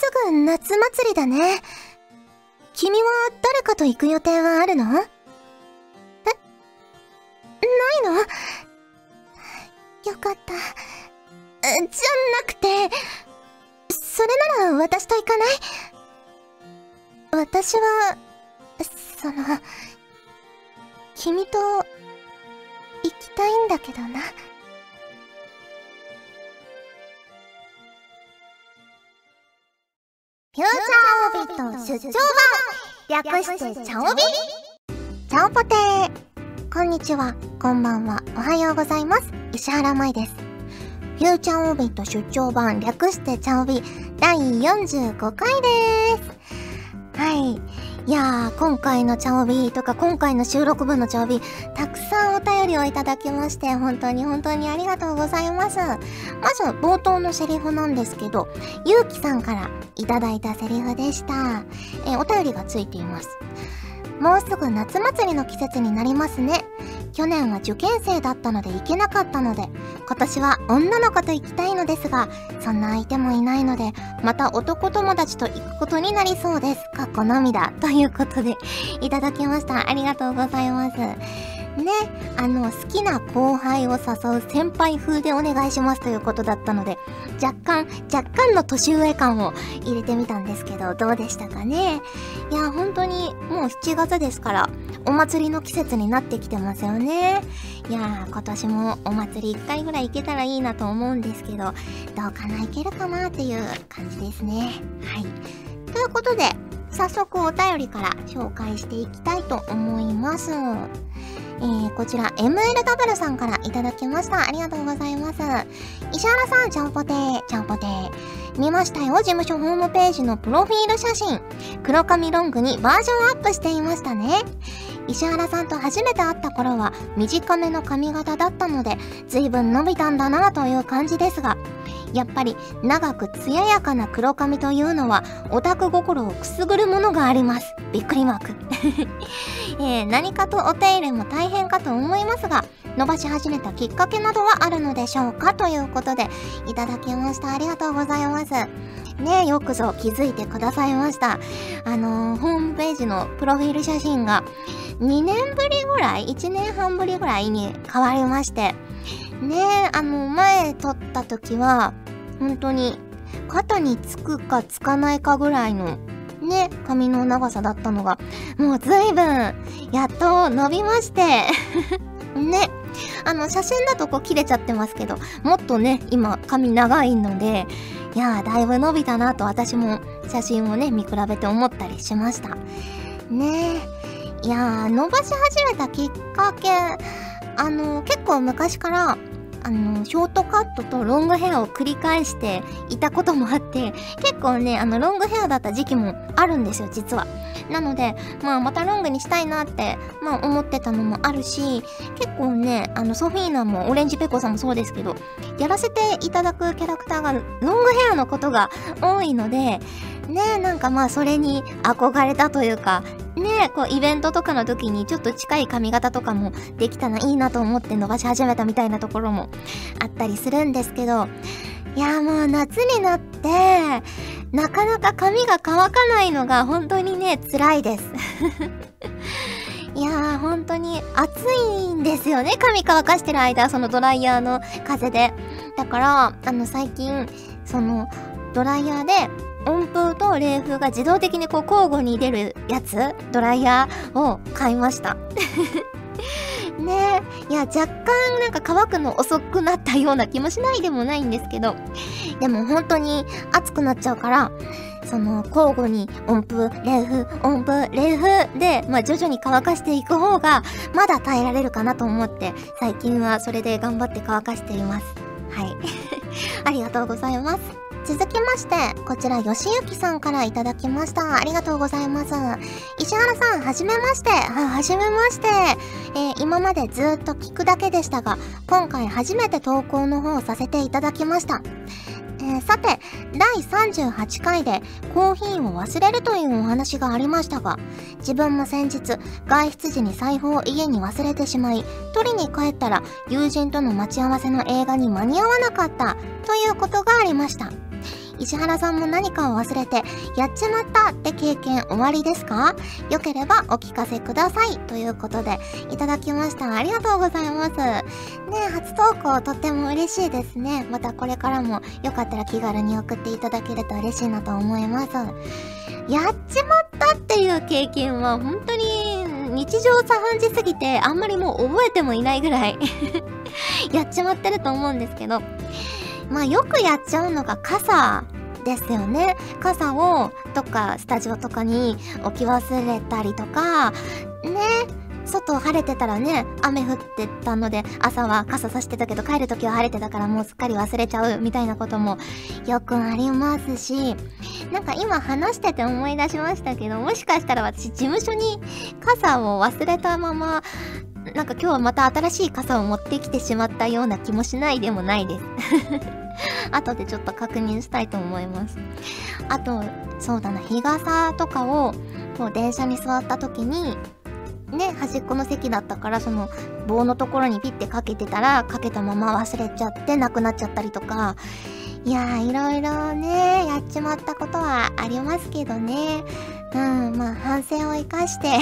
すぐ夏祭りだね。君は誰かと行く予定はあるの？え？ないの？よかった。じゃなくて、それなら私と行かない？私は、その、君と、行きたいんだけどな。フューチャーオビット出張版略してチャオビチャオポテーこんにちは、こんばんは、おはようございます。石原舞です。フューチャーオビット出張版略してチャオビ第45回です。はい。いやー、今回のチャオビーとか今回の収録分のチャオビー、たくさんお便りをいただきまして、本当に本当にありがとうございます。まず、冒頭のセリフなんですけど、ゆうきさんからいただいたセリフでした。えお便りがついています。もうすぐ夏祭りの季節になりますね。去年は受験生だったので行けなかったので、今年は女の子と行きたいのですが、そんな相手もいないので、また男友達と行くことになりそうです。かっこ涙。ということで、いただきました。ありがとうございます。ね、あの、好きな後輩を誘う先輩風でお願いしますということだったので、若干、若干の年上感を入れてみたんですけど、どうでしたかね？いや、本当にもう7月ですから、お祭りの季節になってきてますよね。いや、今年もお祭り1回ぐらい行けたらいいなと思うんですけど、どうかな、行けるかなっていう感じですね。はい。ということで、早速お便りから紹介していきたいと思います。えー、こちら MLW さんからいただきました。ありがとうございます。石原さん、ちゃんぽてー、ちゃんぽてー。見ましたよ、事務所ホームページのプロフィール写真。黒髪ロングにバージョンアップしていましたね。石原さんと初めて会った頃は短めの髪型だったので、随分伸びたんだなという感じですが、やっぱり長く艶やかな黒髪というのはオタク心をくすぐるものがあります。びっくりマーク。えー、何かとお手入れも大変かと思いますが、伸ばし始めたきっかけなどはあるのでしょうかということで、いただきました。ありがとうございます。ねよくぞ気づいてくださいました。あのー、ホームページのプロフィール写真が2年ぶりぐらい ?1 年半ぶりぐらいに変わりまして、ねあの、前撮った時は、本当に肩につくかつかないかぐらいのね、髪の長さだったのが、もう随分、やっと伸びまして ね。あの、写真だとこう切れちゃってますけど、もっとね、今髪長いので、いやー、だいぶ伸びたなと私も写真をね、見比べて思ったりしました。ね。いやー、伸ばし始めたきっかけ、あの、結構昔から、あの、ショートカットとロングヘアを繰り返していたこともあって、結構ね、あの、ロングヘアだった時期もあるんですよ、実は。なので、まあ、またロングにしたいなって、まあ、思ってたのもあるし、結構ね、あの、ソフィーナもオレンジペコさんもそうですけど、やらせていただくキャラクターがロングヘアのことが多いので、ねなんかまあそれに憧れたというか、ねこうイベントとかの時にちょっと近い髪型とかもできたらいいなと思って伸ばし始めたみたいなところもあったりするんですけど、いやもう夏になって、なかなか髪が乾かないのが本当にね、辛いです。いやー、本当に暑いんですよね。髪乾かしてる間、そのドライヤーの風で。だから、あの、最近、その、ドライヤーで温風と冷風が自動的にこう交互に出るやつ、ドライヤーを買いました。ね。いや、若干なんか乾くの遅くなったような気もしないでもないんですけど、でも本当に暑くなっちゃうから、その交互に温風、冷風、温風、冷風で、まあ徐々に乾かしていく方が、まだ耐えられるかなと思って、最近はそれで頑張って乾かしています。はい。ありがとうございます。続きまして、こちら、よしゆきさんからいただきました。ありがとうございます。石原さん、はじめまして。は、はじめまして。えー、今までずっと聞くだけでしたが、今回初めて投稿の方をさせていただきました。えー、さて、第38回でコーヒーを忘れるというお話がありましたが、自分も先日、外出時に財布を家に忘れてしまい、取りに帰ったら友人との待ち合わせの映画に間に合わなかったということがありました。石原さんも何かを忘れて、やっちまったって経験終わりですか？よければお聞かせください。ということで、いただきました。ありがとうございます。ね初投稿とっても嬉しいですね。またこれからもよかったら気軽に送っていただけると嬉しいなと思います。やっちまったっていう経験は本当に日常茶飯事すぎてあんまりもう覚えてもいないぐらい やっちまってると思うんですけど、まあよくやっちゃうのが傘ですよね。傘をどっかスタジオとかに置き忘れたりとか、ね、外晴れてたらね、雨降ってたので、朝は傘さしてたけど帰る時は晴れてたからもうすっかり忘れちゃうみたいなこともよくありますし、なんか今話してて思い出しましたけど、もしかしたら私事務所に傘を忘れたまま、なんか今日はまた新しい傘を持ってきてしまったような気もしないでもないです。後でちょっと確認したいと思います。あと、そうだな、日傘とかを、こう電車に座った時に、ね、端っこの席だったから、その棒のところにピッてかけてたら、かけたまま忘れちゃってなくなっちゃったりとか、いやー、いろいろね、やっちまったことはありますけどね。うん、まあ、反省を生かして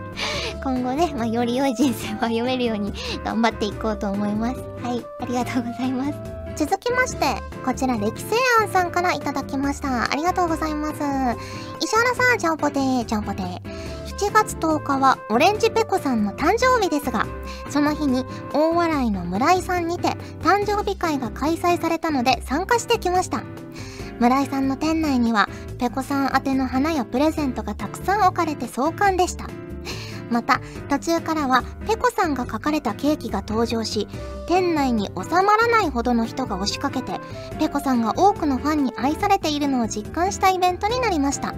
今後ね、まあ、より良い人生を歩めるように頑張っていこうと思います。はい、ありがとうございます。続きまして、こちら、歴世庵さんからいただきました。ありがとうございます。石原さん、ちゃんぽてー、ちゃんぽてー。7月10日はオレンジペコさんの誕生日ですが、その日に大笑いの村井さんにて誕生日会が開催されたので参加してきました。村井さんの店内にはペコさん宛ての花やプレゼントがたくさん置かれて壮観でした。また、途中からはペコさんが書かれたケーキが登場し、店内に収まらないほどの人が押しかけて、ペコさんが多くのファンに愛されているのを実感したイベントになりました。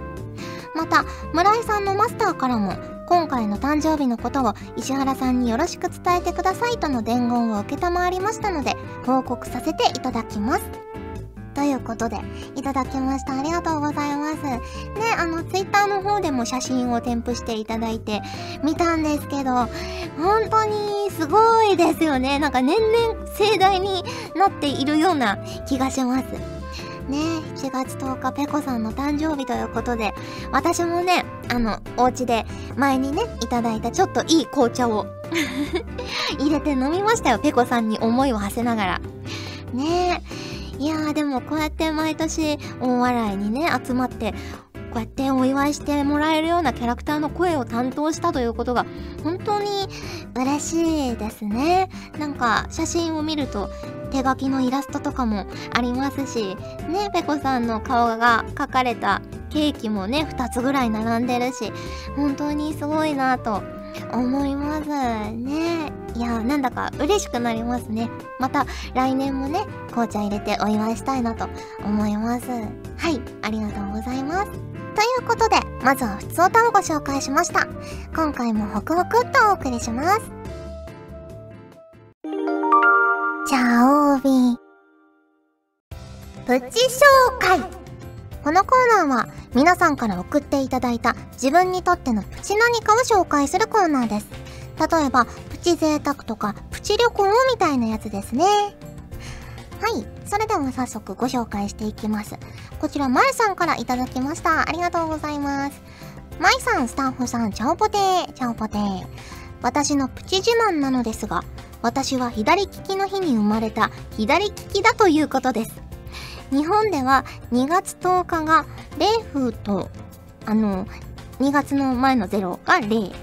また村井さんのマスターからも今回の誕生日のことを石原さんによろしく伝えてくださいとの伝言を承りましたので報告させていただきます。ということで、いただきました。ありがとうございます。ね、あの、ツイッターの方でも写真を添付していただいて見たんですけど、本当にすごいですよね。なんか年々盛大になっているような気がします。ね4月10日ペコさんの誕生日ということで、私もね、あの、お家で前にね、いただいたちょっといい紅茶を 入れて飲みましたよ、ペコさんに思いを馳せながら。ねえ。いやーでもこうやって毎年大笑いにね、集まって、こうやってお祝いしてもらえるようなキャラクターの声を担当したということが本当に嬉しいですね。なんか写真を見ると手書きのイラストとかもありますし、ね、ペコさんの顔が描かれたケーキもね、2つぐらい並んでるし、本当にすごいなと思いますね。いや、なんだか嬉しくなりますね。また来年もね、紅茶入れてお祝いしたいなと思います。はい、ありがとうございます。ということで、まずは普通歌をご紹介しました。今回もホクホクっとお送りします。チャオビプチ紹介このコーナーは皆さんから送っていただいた自分にとってのプチ何かを紹介するコーナーです。例えば、プチ贅沢とかプチ旅行みたいなやつですね。はい。それでは早速ご紹介していきます。こちら、まいさんからいただきました。ありがとうございます。まいさん、スタッフさん、チャオポテー、チャオポテー。私のプチ自慢なのですが、私は左利きの日に生まれた左利きだということです。日本では2月10日が冷風と、あの、2月の前の0が0で、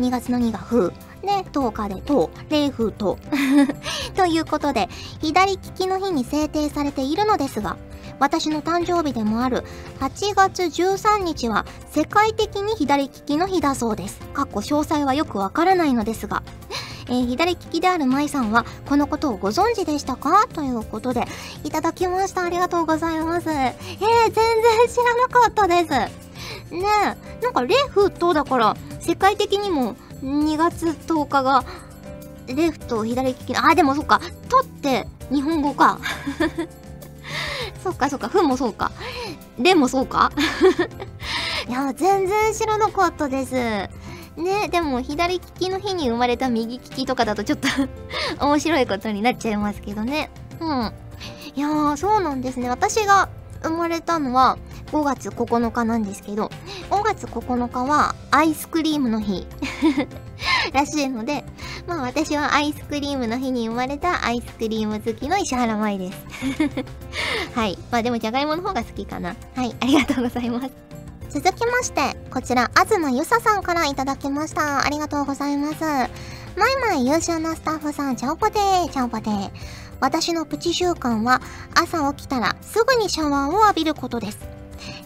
2月の2が風。で、10日でと、冷風と。ということで、左利きの日に制定されているのですが、私の誕生日でもある8月13日は世界的に左利きの日だそうです。かっこ詳細はよくわからないのですが。えー、左利きである舞さんはこのことをご存知でしたか？ということでいただきました。ありがとうございます。えー、全然知らなかったです。ねえなんかレフトだから世界的にも2月10日がレフト左利きあでもそっか「と」って日本語か。そっかそっか、ふもそうか。れもそうか。いや、全然知らなかったです。ね、でも左利きの日に生まれた右利きとかだとちょっと 面白いことになっちゃいますけどね。うん。いやー、そうなんですね。私が生まれたのは5月9日なんですけど、5月9日はアイスクリームの日 らしいので、まあ私はアイスクリームの日に生まれたアイスクリーム好きの石原舞です はい。まあでもじゃがいもの方が好きかな。はい、ありがとうございます。続きまして、こちら、東ゆささんからいただきました。ありがとうございます。まいまい優秀なスタッフさん、ちゃんぽてー、ちゃんぽてー。私のプチ習慣は、朝起きたらすぐにシャワーを浴びることです。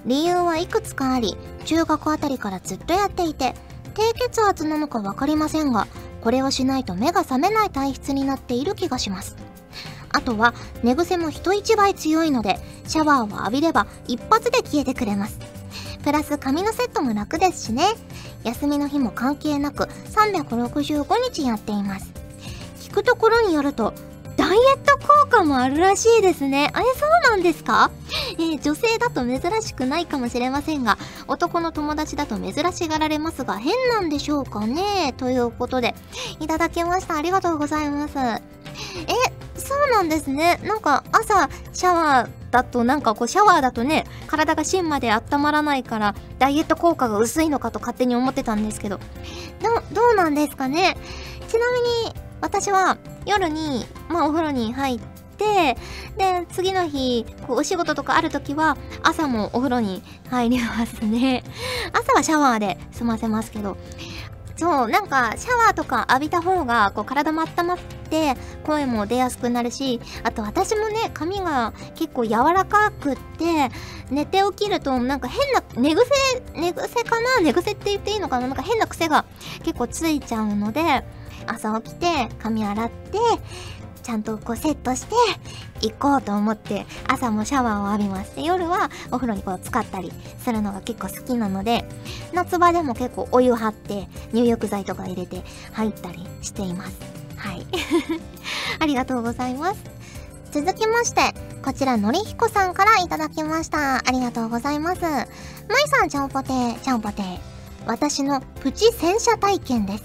理由はいくつかあり、中学あたりからずっとやっていて、低血圧なのかわかりませんが、これをしないと目が覚めない体質になっている気がします。あとは、寝癖も人一倍強いので、シャワーを浴びれば一発で消えてくれます。プラス髪のセットも楽ですしね。休みの日も関係なく365日やっています。聞くところによると、ダイエット効果もあるらしいですね。あれ、そうなんですか？えー、女性だと珍しくないかもしれませんが、男の友達だと珍しがられますが、変なんでしょうかね？ということで、いただきました。ありがとうございます。え、そうなんですね。なんか、朝、シャワーだと、なんかこう、シャワーだとね、体が芯まで温まらないから、ダイエット効果が薄いのかと勝手に思ってたんですけど、ど、どうなんですかね？ちなみに、私は夜に、まあお風呂に入って、で、次の日、こうお仕事とかある時は、朝もお風呂に入りますね。朝はシャワーで済ませますけど、そう、なんか、シャワーとか浴びた方が、こう、体も温まって、声も出やすくなるし、あと私もね、髪が結構柔らかくって、寝て起きると、なんか変な、寝癖、寝癖かな？寝癖って言っていいのかな？なんか変な癖が結構ついちゃうので、朝起きて髪洗ってちゃんとこうセットして行こうと思って朝もシャワーを浴びます。で夜はお風呂にこう使ったりするのが結構好きなので夏場でも結構お湯張って入浴剤とか入れて入ったりしています。はい。ありがとうございます。続きましてこちらのりひこさんからいただきました。ありがとうございます。まいさんちゃんぽてちゃんぽて私のプチ洗車体験です。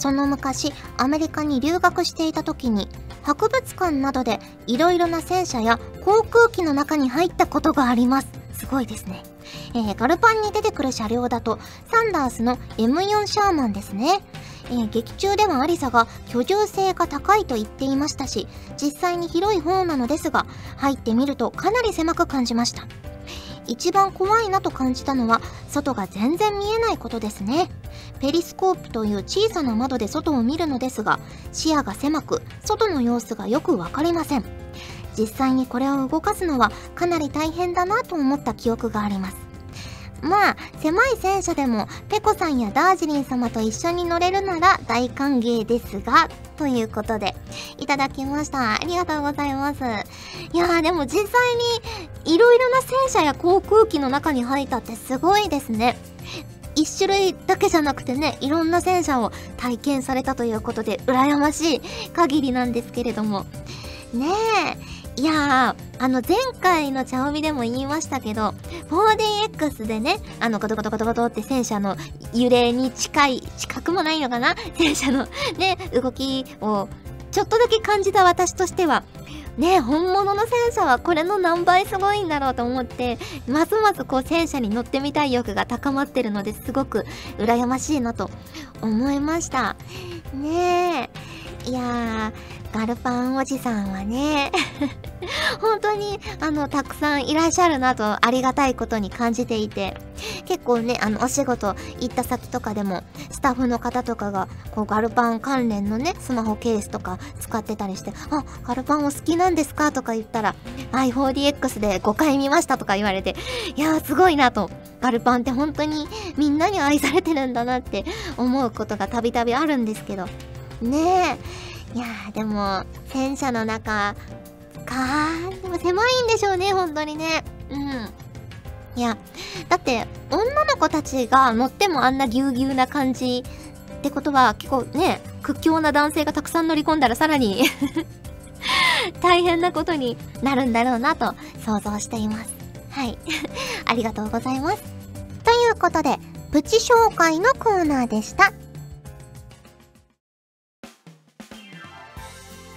その昔、アメリカに留学していた時に、博物館などでいろいろな戦車や航空機の中に入ったことがあります。すごいですね。えー、ガルパンに出てくる車両だと、サンダースの M4 シャーマンですね。えー、劇中ではアリサが居住性が高いと言っていましたし、実際に広い方なのですが、入ってみるとかなり狭く感じました。一番怖いなと感じたのは、外が全然見えないことですね。ペリスコープという小さな窓で外を見るのですが、視野が狭く、外の様子がよくわかりません。実際にこれを動かすのはかなり大変だなと思った記憶があります。まあ、狭い戦車でも、ペコさんやダージリン様と一緒に乗れるなら大歓迎ですが、ということで、いただきました。ありがとうございます。いやー、でも実際に、いろいろな戦車や航空機の中に入ったってすごいですね。一種類だけじゃなくてね、いろんな戦車を体験されたということで、羨ましい限りなんですけれども。ねえ。いやー、あの前回の茶帯でも言いましたけど、4DX でね、あのゴトゴトゴトゴトって戦車の揺れに近い、近くもないのかな？戦車のね、動きをちょっとだけ感じた私としては、ね本物の戦車はこれの何倍すごいんだろうと思って、ますますこう戦車に乗ってみたい欲が高まってるのですごく羨ましいなと思いました。ねえ。いやー、ガルパンおじさんはね 本当に、あの、たくさんいらっしゃるなと、ありがたいことに感じていて、結構ね、あの、お仕事行った先とかでも、スタッフの方とかが、こう、ガルパン関連のね、スマホケースとか使ってたりして、あ、ガルパンお好きなんですかとか言ったら、i4DX で5回見ましたとか言われて、いやー、すごいなと。ガルパンって本当にみんなに愛されてるんだなって思うことがたびたびあるんですけど。ねえ。いやー、でも、戦車の中、かー、でも狭いんでしょうね、本当にね。うん。いや、だって、女の子たちが乗ってもあんなぎゅうぎゅうな感じってことは、結構ね、屈強な男性がたくさん乗り込んだらさらに 大変なことになるんだろうなと想像しています。はい。ありがとうございます。ということで、プチ紹介のコーナーでした。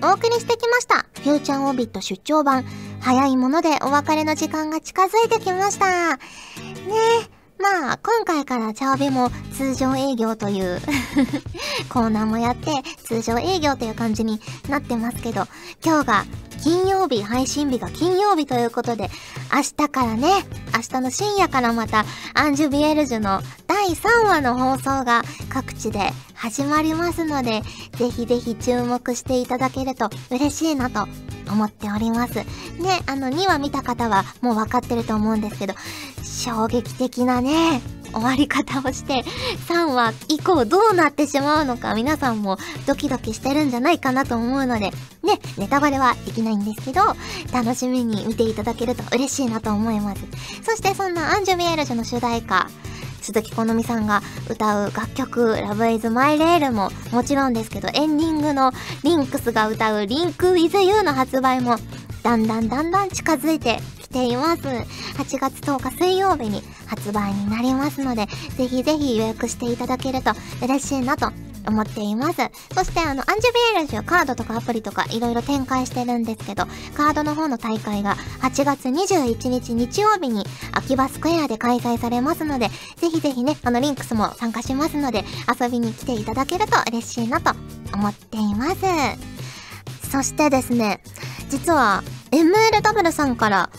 お送りしてきました。フューチャーオービット出張版。早いものでお別れの時間が近づいてきました。ねえ。まあ、今回からチャオベも通常営業という コーナーもやって通常営業という感じになってますけど、今日が金曜日、配信日が金曜日ということで、明日からね、明日の深夜からまたアンジュビエルジュの第3話の放送が各地で始まりますので、ぜひぜひ注目していただけると嬉しいなと思っております。ね、あの2話見た方はもう分かってると思うんですけど、衝撃的なね、終わり方をして3話以降どうなってしまうのか皆さんもドキドキしてるんじゃないかなと思うのでね、ネタバレはできないんですけど楽しみに見ていただけると嬉しいなと思います。そしてそんなアンジュ・ミエルジュの主題歌鈴木好美さんが歌う楽曲「Love is My Rail」ももちろんですけどエンディングのリンクスが歌う「リンク with You」の発売もだんだんだんだん近づいてきています8月10日水曜日に発売になりますのでぜひぜひ予約していただけると嬉しいなと思っています。そしてあの、アンジュビエルジュカードとかアプリとかいろいろ展開してるんですけど、カードの方の大会が8月21日日曜日に秋葉スクエアで開催されますので、ぜひぜひね、あのリンクスも参加しますので、遊びに来ていただけると嬉しいなと思っています。そしてですね、実は MLW さんから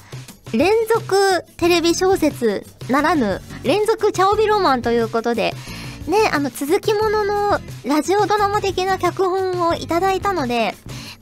連続テレビ小説ならぬ連続チャオビロマンということで、ね、あの続きもののラジオドラマ的な脚本をいただいたので、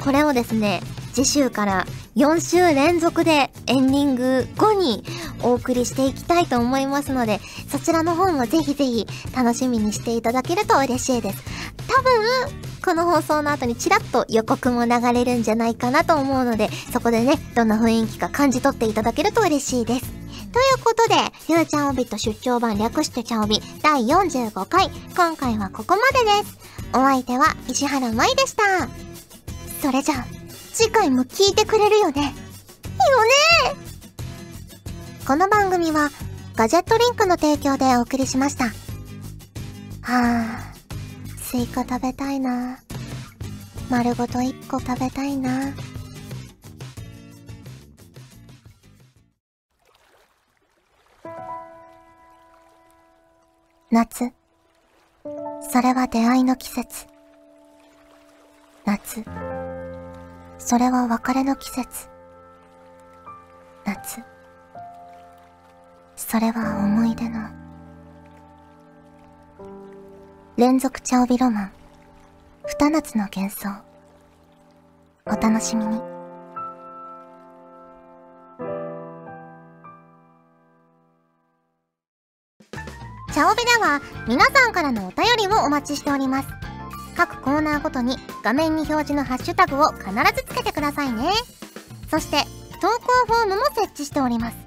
これをですね、次週から4週連続でエンディング後にお送りしていきたいと思いますので、そちらの方もぜひぜひ楽しみにしていただけると嬉しいです。多分、この放送の後にちらっと予告も流れるんじゃないかなと思うので、そこでね、どんな雰囲気か感じ取っていただけると嬉しいです。ということで、フューチャーオビット出張版略してチャオビ第45回、今回はここまでです。お相手は石原舞でした。それじゃあ、次回も聞いてくれるよね。よねこの番組は、ガジェットリンクの提供でお送りしました。はあ、スイカ食べたいな。丸ごと1個食べたいな。夏。それは出会いの季節。夏。それは別れの季節。夏。それは思い出の。連続チャオビロマン。二夏の幻想。お楽しみに。チャオビでは皆さんからのお便りをお待ちしております。各コーナーごとに画面に表示のハッシュタグを必ずつけてくださいね。そして投稿フォームも設置しております。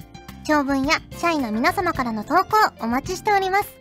長文や社員の皆様からの投稿お待ちしております。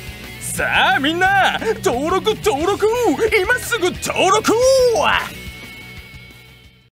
さあみんな登録登録今すぐ登録